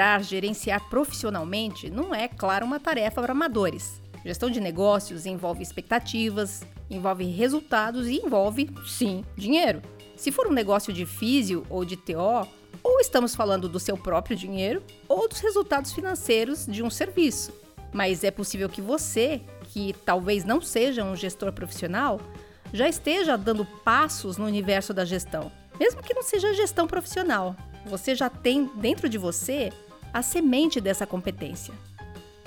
administrar, gerenciar profissionalmente não é, claro, uma tarefa para amadores. Gestão de negócios envolve expectativas, envolve resultados e envolve, sim, dinheiro. Se for um negócio de físio ou de TO, ou estamos falando do seu próprio dinheiro ou dos resultados financeiros de um serviço. Mas é possível que você, que talvez não seja um gestor profissional, já esteja dando passos no universo da gestão, mesmo que não seja gestão profissional. Você já tem dentro de você a semente dessa competência.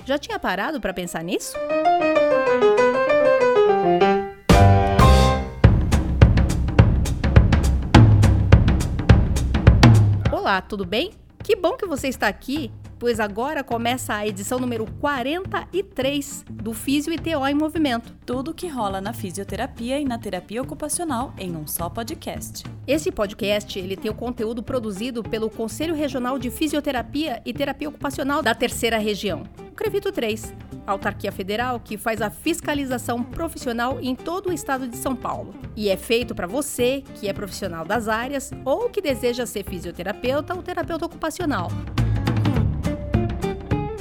Já tinha parado para pensar nisso? Olá, tudo bem? Que bom que você está aqui pois agora começa a edição número 43 do Físio e TO em Movimento. Tudo que rola na fisioterapia e na terapia ocupacional em um só podcast. Esse podcast ele tem o conteúdo produzido pelo Conselho Regional de Fisioterapia e Terapia Ocupacional da Terceira Região, o Crevito 3, autarquia federal que faz a fiscalização profissional em todo o estado de São Paulo. E é feito para você que é profissional das áreas ou que deseja ser fisioterapeuta ou terapeuta ocupacional.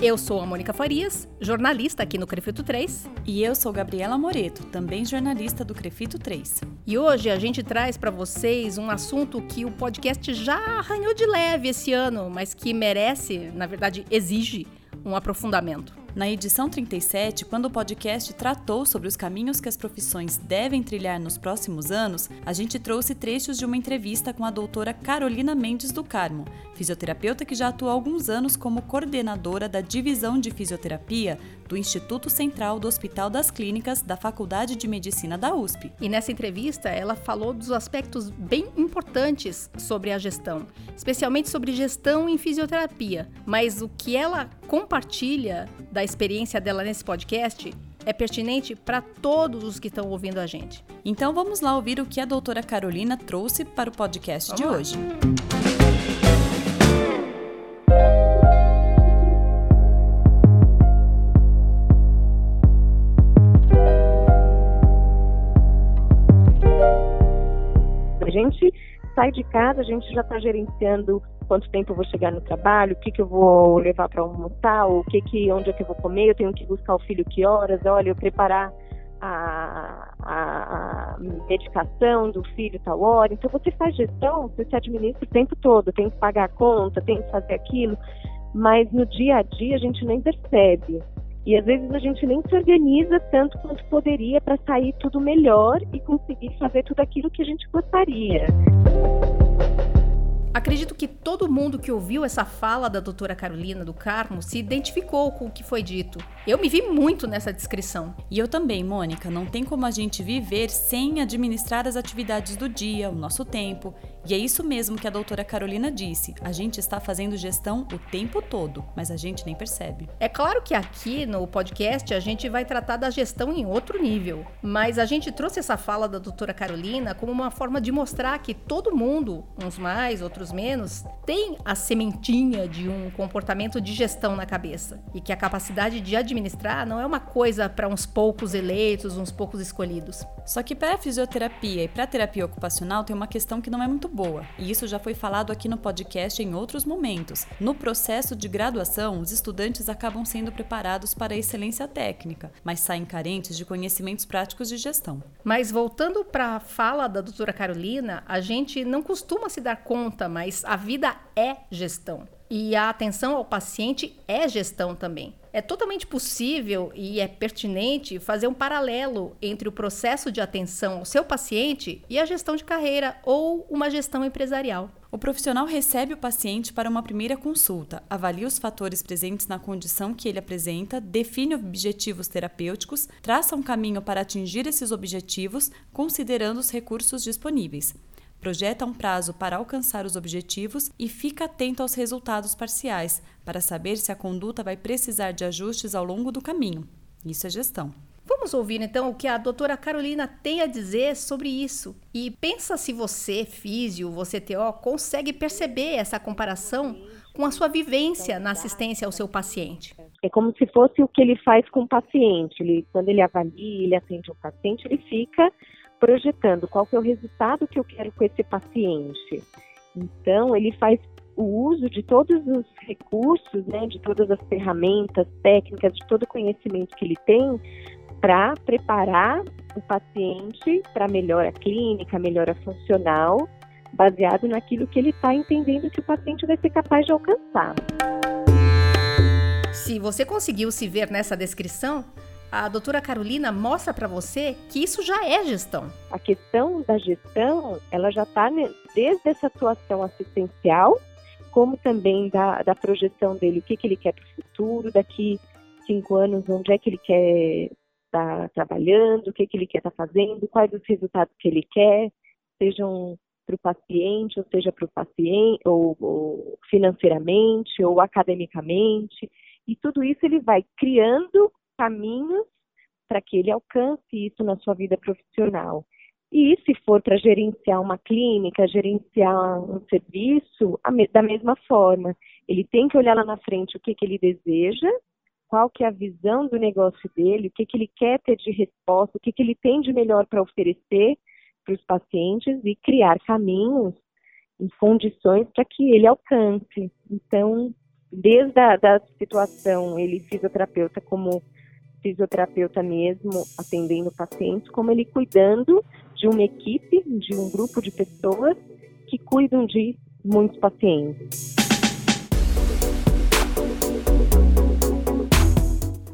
Eu sou a Mônica Farias, jornalista aqui no Crefito 3. E eu sou Gabriela Moreto, também jornalista do Crefito 3. E hoje a gente traz para vocês um assunto que o podcast já arranhou de leve esse ano, mas que merece, na verdade, exige um aprofundamento. Na edição 37, quando o podcast tratou sobre os caminhos que as profissões devem trilhar nos próximos anos, a gente trouxe trechos de uma entrevista com a doutora Carolina Mendes do Carmo, fisioterapeuta que já atua há alguns anos como coordenadora da divisão de fisioterapia do Instituto Central do Hospital das Clínicas da Faculdade de Medicina da USP. E nessa entrevista, ela falou dos aspectos bem importantes sobre a gestão, especialmente sobre gestão em fisioterapia. Mas o que ela compartilha da experiência dela nesse podcast é pertinente para todos os que estão ouvindo a gente. Então vamos lá ouvir o que a doutora Carolina trouxe para o podcast vamos de lá. hoje. Sai de casa, a gente já está gerenciando quanto tempo eu vou chegar no trabalho, o que, que eu vou levar para almoçar, o que que, onde é que eu vou comer, eu tenho que buscar o filho que horas, olha, eu preparar a, a, a medicação do filho tal hora. Então você faz gestão, você se administra o tempo todo, tem que pagar a conta, tem que fazer aquilo, mas no dia a dia a gente nem percebe. E às vezes a gente nem se organiza tanto quanto poderia para sair tudo melhor e conseguir fazer tudo aquilo que a gente gostaria. Acredito que todo mundo que ouviu essa fala da doutora Carolina do Carmo se identificou com o que foi dito. Eu me vi muito nessa descrição. E eu também, Mônica. Não tem como a gente viver sem administrar as atividades do dia, o nosso tempo. E é isso mesmo que a doutora Carolina disse. A gente está fazendo gestão o tempo todo, mas a gente nem percebe. É claro que aqui no podcast a gente vai tratar da gestão em outro nível. Mas a gente trouxe essa fala da doutora Carolina como uma forma de mostrar que todo mundo, uns mais, outros outros menos, tem a sementinha de um comportamento de gestão na cabeça. E que a capacidade de administrar não é uma coisa para uns poucos eleitos, uns poucos escolhidos. Só que para a fisioterapia e para a terapia ocupacional tem uma questão que não é muito boa. E isso já foi falado aqui no podcast em outros momentos. No processo de graduação, os estudantes acabam sendo preparados para a excelência técnica, mas saem carentes de conhecimentos práticos de gestão. Mas voltando para a fala da doutora Carolina, a gente não costuma se dar conta mas a vida é gestão. E a atenção ao paciente é gestão também. É totalmente possível e é pertinente fazer um paralelo entre o processo de atenção ao seu paciente e a gestão de carreira ou uma gestão empresarial. O profissional recebe o paciente para uma primeira consulta, avalia os fatores presentes na condição que ele apresenta, define objetivos terapêuticos, traça um caminho para atingir esses objetivos, considerando os recursos disponíveis projeta um prazo para alcançar os objetivos e fica atento aos resultados parciais, para saber se a conduta vai precisar de ajustes ao longo do caminho. Isso é gestão. Vamos ouvir então o que a doutora Carolina tem a dizer sobre isso. E pensa se você, físio, você TO, consegue perceber essa comparação com a sua vivência na assistência ao seu paciente. É como se fosse o que ele faz com o paciente. Ele, quando ele avalia, ele atende o paciente, ele fica projetando qual que é o resultado que eu quero com esse paciente. Então, ele faz o uso de todos os recursos, né, de todas as ferramentas técnicas, de todo o conhecimento que ele tem para preparar o paciente para melhora clínica, melhora funcional, baseado naquilo que ele está entendendo que o paciente vai ser capaz de alcançar. Se você conseguiu se ver nessa descrição, a doutora Carolina mostra para você que isso já é gestão. A questão da gestão, ela já está desde essa atuação assistencial, como também da, da projeção dele, o que, que ele quer para o futuro, daqui cinco anos, onde é que ele quer estar tá trabalhando, o que, que ele quer estar tá fazendo, quais os resultados que ele quer, sejam para o paciente, ou seja para o paciente, ou, ou financeiramente, ou academicamente. E tudo isso ele vai criando caminhos para que ele alcance isso na sua vida profissional. E se for para gerenciar uma clínica, gerenciar um serviço, da mesma forma, ele tem que olhar lá na frente o que, que ele deseja, qual que é a visão do negócio dele, o que, que ele quer ter de resposta, o que, que ele tem de melhor para oferecer para os pacientes e criar caminhos e condições para que ele alcance. Então, desde a da situação, ele fisioterapeuta como fisioterapeuta mesmo, atendendo pacientes, como ele cuidando de uma equipe, de um grupo de pessoas que cuidam de muitos pacientes.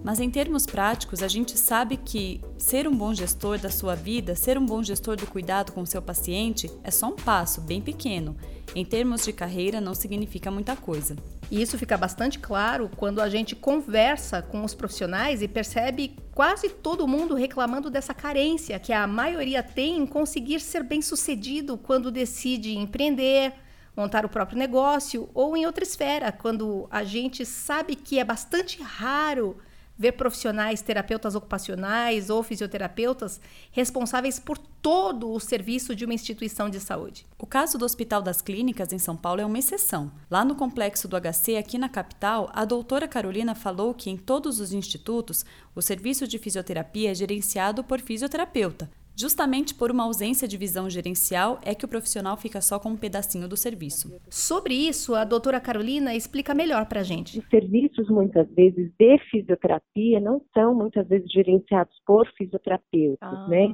Mas em termos práticos, a gente sabe que ser um bom gestor da sua vida, ser um bom gestor do cuidado com o seu paciente, é só um passo bem pequeno. Em termos de carreira, não significa muita coisa. E isso fica bastante claro quando a gente conversa com os profissionais e percebe quase todo mundo reclamando dessa carência que a maioria tem em conseguir ser bem-sucedido quando decide empreender, montar o próprio negócio ou em outra esfera, quando a gente sabe que é bastante raro ver profissionais, terapeutas ocupacionais ou fisioterapeutas responsáveis por todo o serviço de uma instituição de saúde. O caso do Hospital das Clínicas em São Paulo é uma exceção. Lá no complexo do HC, aqui na capital, a doutora Carolina falou que em todos os institutos o serviço de fisioterapia é gerenciado por fisioterapeuta, Justamente por uma ausência de visão gerencial é que o profissional fica só com um pedacinho do serviço. Sobre isso, a doutora Carolina explica melhor para a gente. Os serviços, muitas vezes, de fisioterapia não são, muitas vezes, gerenciados por fisioterapeutas, ah. né?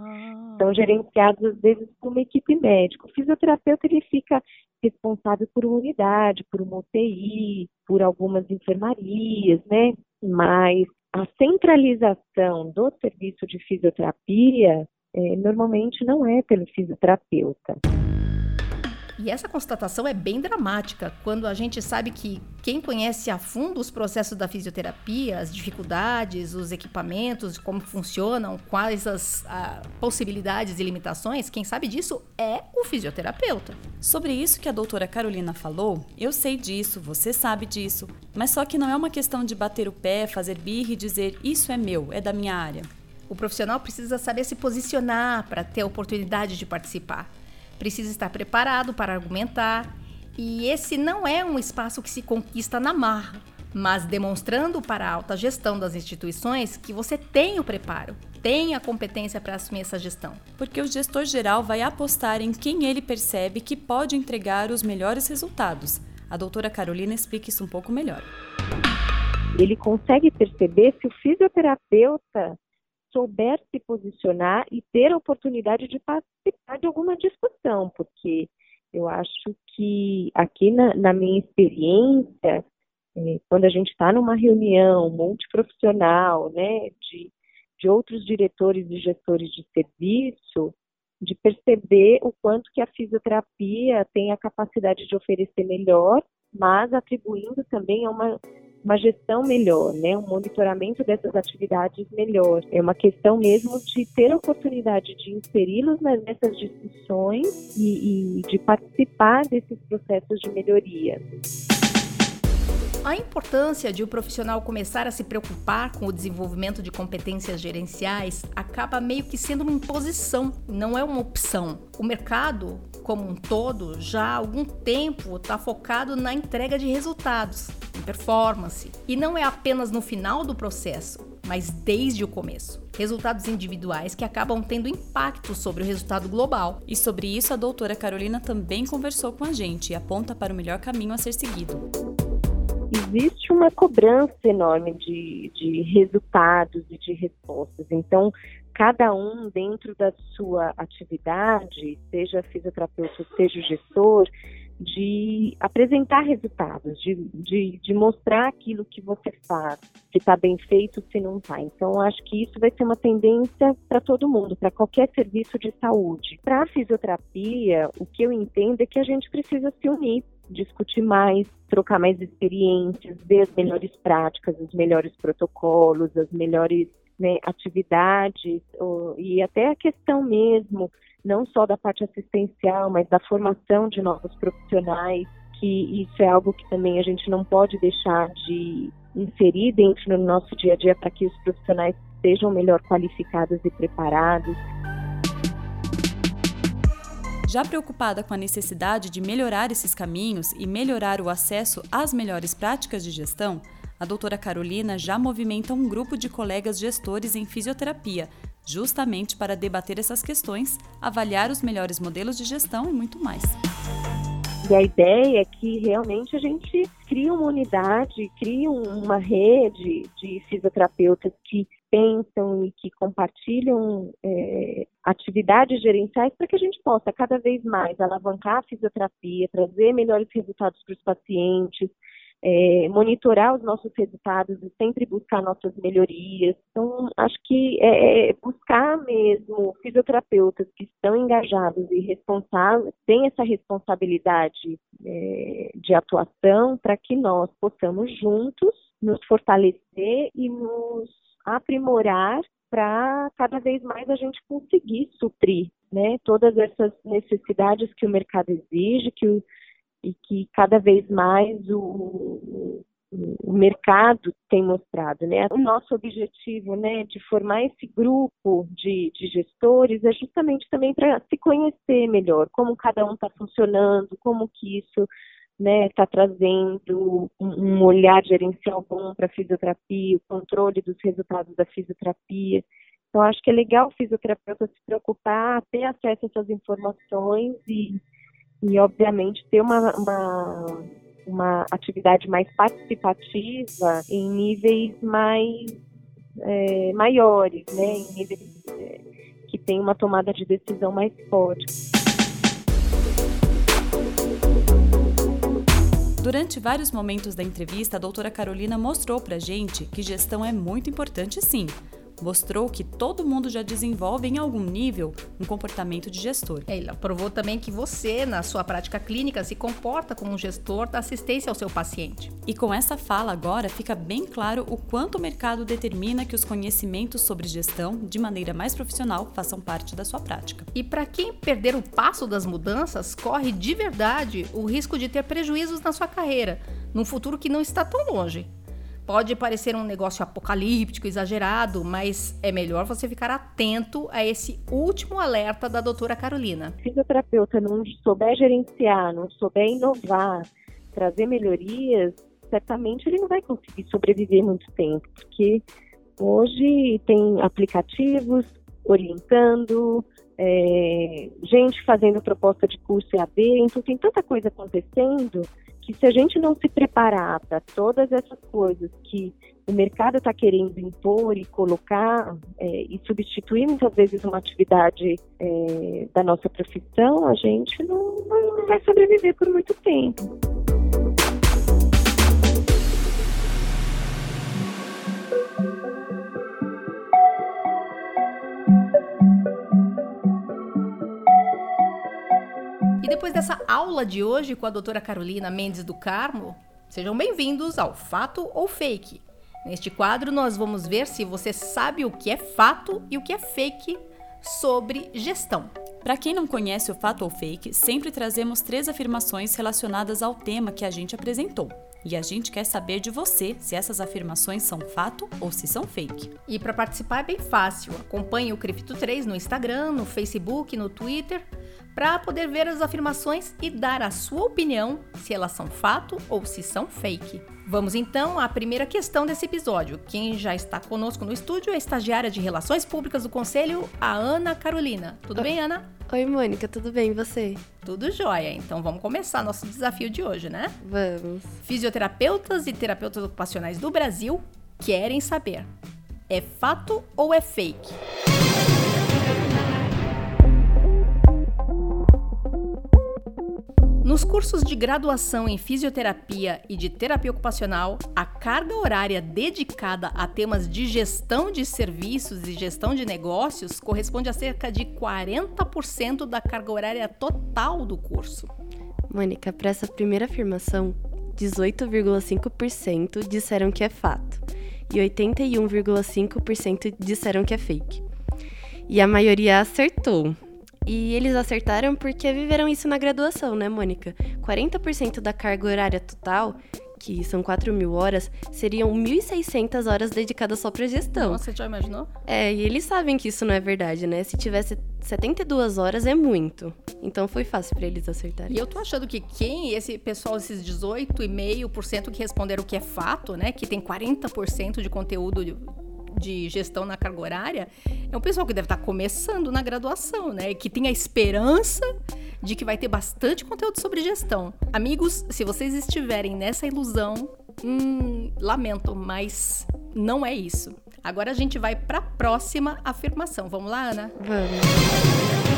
São gerenciados, às vezes, por uma equipe médica. O fisioterapeuta, ele fica responsável por uma unidade, por uma UTI, por algumas enfermarias, né? Mas a centralização do serviço de fisioterapia é, normalmente não é pelo fisioterapeuta. E essa constatação é bem dramática quando a gente sabe que quem conhece a fundo os processos da fisioterapia, as dificuldades, os equipamentos, como funcionam, quais as a, possibilidades e limitações, quem sabe disso é o fisioterapeuta. Sobre isso que a doutora Carolina falou, eu sei disso, você sabe disso, mas só que não é uma questão de bater o pé, fazer birra e dizer isso é meu, é da minha área. O profissional precisa saber se posicionar para ter a oportunidade de participar. Precisa estar preparado para argumentar. E esse não é um espaço que se conquista na marra, mas demonstrando para a alta gestão das instituições que você tem o preparo, tem a competência para assumir essa gestão. Porque o gestor geral vai apostar em quem ele percebe que pode entregar os melhores resultados. A doutora Carolina explica isso um pouco melhor. Ele consegue perceber se o fisioterapeuta souber se posicionar e ter a oportunidade de participar de alguma discussão, porque eu acho que aqui na, na minha experiência, é, quando a gente está numa reunião multiprofissional, né, de, de outros diretores e gestores de serviço, de perceber o quanto que a fisioterapia tem a capacidade de oferecer melhor, mas atribuindo também a uma uma gestão melhor, né, um monitoramento dessas atividades melhor. É uma questão mesmo de ter a oportunidade de inseri-los nessas discussões e, e de participar desses processos de melhoria. A importância de o profissional começar a se preocupar com o desenvolvimento de competências gerenciais acaba meio que sendo uma imposição, não é uma opção. O mercado, como um todo, já há algum tempo está focado na entrega de resultados, em performance, e não é apenas no final do processo. mas desde o começo. Resultados individuais que acabam tendo impacto sobre o resultado global. E sobre isso, a doutora Carolina também conversou com a gente e aponta para o melhor caminho a ser seguido existe uma cobrança enorme de, de resultados e de respostas. Então, cada um dentro da sua atividade, seja fisioterapeuta, seja gestor, de apresentar resultados, de, de, de mostrar aquilo que você faz, se está bem feito, se não está. Então, acho que isso vai ser uma tendência para todo mundo, para qualquer serviço de saúde. Para a fisioterapia, o que eu entendo é que a gente precisa se unir, discutir mais, trocar mais experiências, ver as melhores práticas, os melhores protocolos, as melhores né, atividades ou, e até a questão mesmo, não só da parte assistencial, mas da formação de novos profissionais, que isso é algo que também a gente não pode deixar de inserir dentro do nosso dia a dia para que os profissionais sejam melhor qualificados e preparados. Já preocupada com a necessidade de melhorar esses caminhos e melhorar o acesso às melhores práticas de gestão, a doutora Carolina já movimenta um grupo de colegas gestores em fisioterapia, justamente para debater essas questões, avaliar os melhores modelos de gestão e muito mais. E a ideia é que realmente a gente crie uma unidade, crie uma rede de fisioterapeutas que pensam e que compartilham é, atividades gerenciais para que a gente possa cada vez mais alavancar a fisioterapia, trazer melhores resultados para os pacientes, é, monitorar os nossos resultados e sempre buscar nossas melhorias. Então, acho que é, é buscar mesmo fisioterapeutas que estão engajados e responsáveis, têm essa responsabilidade é, de atuação para que nós possamos juntos nos fortalecer e nos aprimorar para cada vez mais a gente conseguir suprir né, todas essas necessidades que o mercado exige, que o, e que cada vez mais o, o mercado tem mostrado, né? O nosso objetivo, né, de formar esse grupo de, de gestores é justamente também para se conhecer melhor, como cada um está funcionando, como que isso né, está trazendo um, olhar gerencial bom para a fisioterapia, o controle dos resultados da fisioterapia. Então, acho que é legal o fisioterapeuta se preocupar, ter acesso a essas informações e, e obviamente, ter uma, uma, uma atividade mais participativa em níveis mais é, maiores, né, em níveis é, que tem uma tomada de decisão mais forte. Durante vários momentos da entrevista, a doutora Carolina mostrou pra gente que gestão é muito importante sim, mostrou que todo mundo já desenvolve em algum nível um comportamento de gestor. Ela provou também que você, na sua prática clínica, se comporta como um gestor da assistência ao seu paciente. E com essa fala agora fica bem claro o quanto o mercado determina que os conhecimentos sobre gestão, de maneira mais profissional, façam parte da sua prática. E para quem perder o passo das mudanças, corre de verdade o risco de ter prejuízos na sua carreira, num futuro que não está tão longe. Pode parecer um negócio apocalíptico, exagerado, mas é melhor você ficar atento a esse último alerta da doutora Carolina. Se o fisioterapeuta não souber gerenciar, não souber inovar, trazer melhorias, certamente ele não vai conseguir sobreviver muito tempo, porque hoje tem aplicativos orientando, é, gente fazendo proposta de curso EAD, então tem tanta coisa acontecendo que se a gente não se preparar para todas essas coisas que o mercado está querendo impor e colocar é, e substituir muitas vezes uma atividade é, da nossa profissão, a gente não, não vai sobreviver por muito tempo. Aula de hoje com a doutora Carolina Mendes do Carmo, sejam bem-vindos ao Fato ou Fake. Neste quadro, nós vamos ver se você sabe o que é fato e o que é fake sobre gestão. Para quem não conhece o fato ou fake, sempre trazemos três afirmações relacionadas ao tema que a gente apresentou. E a gente quer saber de você se essas afirmações são fato ou se são fake. E para participar é bem fácil. Acompanhe o Cripto 3 no Instagram, no Facebook, no Twitter para poder ver as afirmações e dar a sua opinião se elas são fato ou se são fake. Vamos então à primeira questão desse episódio. Quem já está conosco no estúdio é a estagiária de Relações Públicas do Conselho, a Ana Carolina. Tudo bem, Ana? Oi, Mônica, tudo bem e você? Tudo jóia. Então vamos começar nosso desafio de hoje, né? Vamos. Fisioterapeutas e terapeutas ocupacionais do Brasil querem saber: é fato ou é fake? Nos cursos de graduação em fisioterapia e de terapia ocupacional, a carga horária dedicada a temas de gestão de serviços e gestão de negócios corresponde a cerca de 40% da carga horária total do curso. Mônica, para essa primeira afirmação, 18,5% disseram que é fato e 81,5% disseram que é fake. E a maioria acertou, e eles acertaram porque viveram isso na graduação, né, Mônica? 40% da carga horária total, que são 4 mil horas, seriam 1.600 horas dedicadas só para gestão. Nossa, você já imaginou? É, e eles sabem que isso não é verdade, né? Se tivesse 72 horas é muito. Então foi fácil para eles acertarem. E eu tô achando que quem, esse pessoal, esses 18,5% que responderam que é fato, né? Que tem 40% de conteúdo de gestão na carga horária é um pessoal que deve estar começando na graduação, né? E que tem a esperança de que vai ter bastante conteúdo sobre gestão. Amigos, se vocês estiverem nessa ilusão, hum, lamento, mas não é isso. Agora a gente vai para a próxima afirmação. Vamos lá, Ana? Vamos.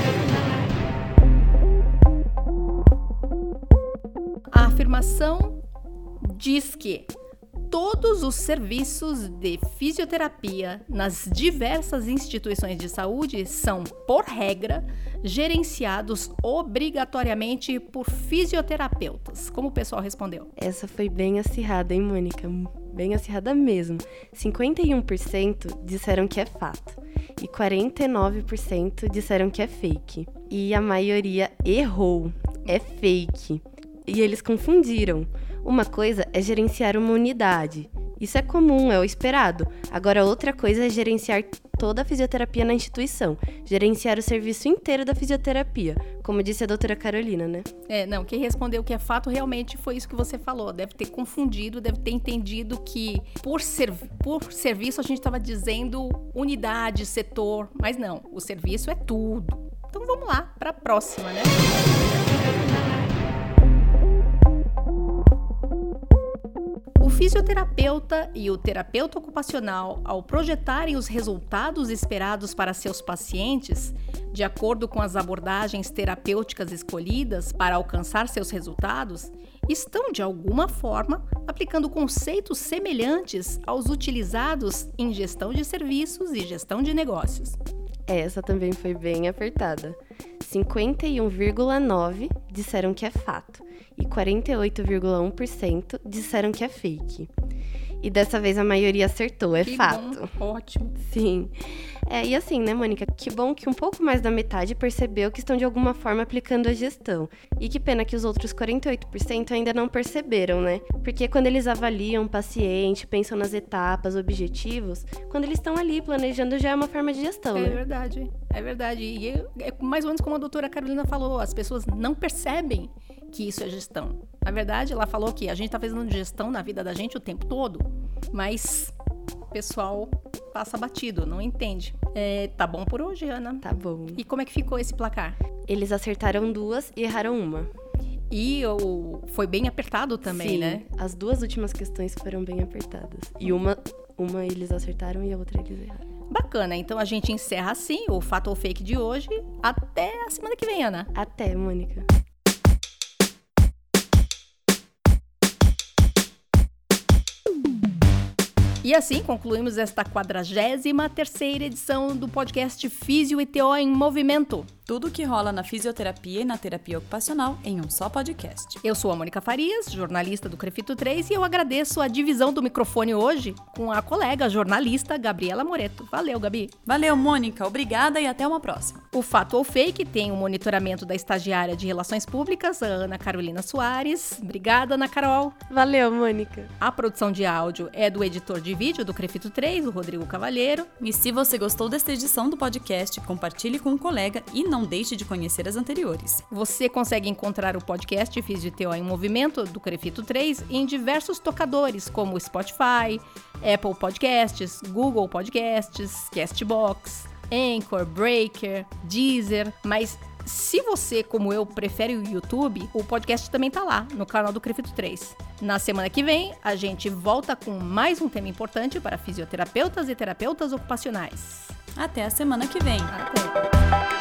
A afirmação diz que todos os serviços de fisioterapia nas diversas instituições de saúde são, por regra, gerenciados obrigatoriamente por fisioterapeutas. Como o pessoal respondeu? Essa foi bem acirrada, hein, Mônica? Bem acirrada mesmo. 51% disseram que é fato e 49% disseram que é fake. E a maioria errou. É fake. E eles confundiram. Uma coisa é gerenciar uma unidade. Isso é comum, é o esperado. Agora, outra coisa é gerenciar toda a fisioterapia na instituição, gerenciar o serviço inteiro da fisioterapia, como disse a doutora Carolina, né? É, não, quem respondeu que é fato realmente foi isso que você falou. Deve ter confundido, deve ter entendido que por, serv por serviço a gente estava dizendo unidade, setor, mas não, o serviço é tudo. Então vamos lá para a próxima, né? Fisioterapeuta e o terapeuta ocupacional, ao projetarem os resultados esperados para seus pacientes, de acordo com as abordagens terapêuticas escolhidas para alcançar seus resultados, estão de alguma forma aplicando conceitos semelhantes aos utilizados em gestão de serviços e gestão de negócios. Essa também foi bem apertada. 51,9 disseram que é fato e 48,1% disseram que é fake. E dessa vez a maioria acertou, é que fato. Bom, ótimo. Sim. É, e assim, né, Mônica? Que bom que um pouco mais da metade percebeu que estão de alguma forma aplicando a gestão. E que pena que os outros 48% ainda não perceberam, né? Porque quando eles avaliam o paciente, pensam nas etapas, objetivos, quando eles estão ali planejando já é uma forma de gestão, é né? É verdade, é verdade. E é mais ou menos como a doutora Carolina falou, as pessoas não percebem que isso é gestão. Na verdade, ela falou que a gente está fazendo gestão na vida da gente o tempo todo, mas o pessoal passa batido, não entende. É, tá bom por hoje, Ana? Tá bom. E como é que ficou esse placar? Eles acertaram duas e erraram uma. E o, foi bem apertado também, Sim, né? As duas últimas questões foram bem apertadas. E uma, uma eles acertaram e a outra eles erraram. Bacana, então a gente encerra assim o Fato ou Fake de hoje. Até a semana que vem, Ana. Até, Mônica. E assim concluímos esta 43 terceira edição do podcast Físio e TO em Movimento. Tudo o que rola na fisioterapia e na terapia ocupacional em um só podcast. Eu sou a Mônica Farias, jornalista do Crefito 3, e eu agradeço a divisão do microfone hoje com a colega jornalista Gabriela Moreto. Valeu, Gabi. Valeu, Mônica. Obrigada e até uma próxima. O Fato ou Fake tem o monitoramento da estagiária de Relações Públicas, a Ana Carolina Soares. Obrigada, Ana Carol. Valeu, Mônica. A produção de áudio é do editor de vídeo do Crefito 3, o Rodrigo Cavalheiro. E se você gostou desta edição do podcast, compartilhe com um colega e não não deixe de conhecer as anteriores. Você consegue encontrar o podcast Fisioteó em Movimento do Crefito 3 em diversos tocadores, como Spotify, Apple Podcasts, Google Podcasts, Castbox, Anchor, Breaker, Deezer, mas se você, como eu, prefere o YouTube, o podcast também tá lá, no canal do Crefito 3. Na semana que vem, a gente volta com mais um tema importante para fisioterapeutas e terapeutas ocupacionais. Até a semana que vem. Até!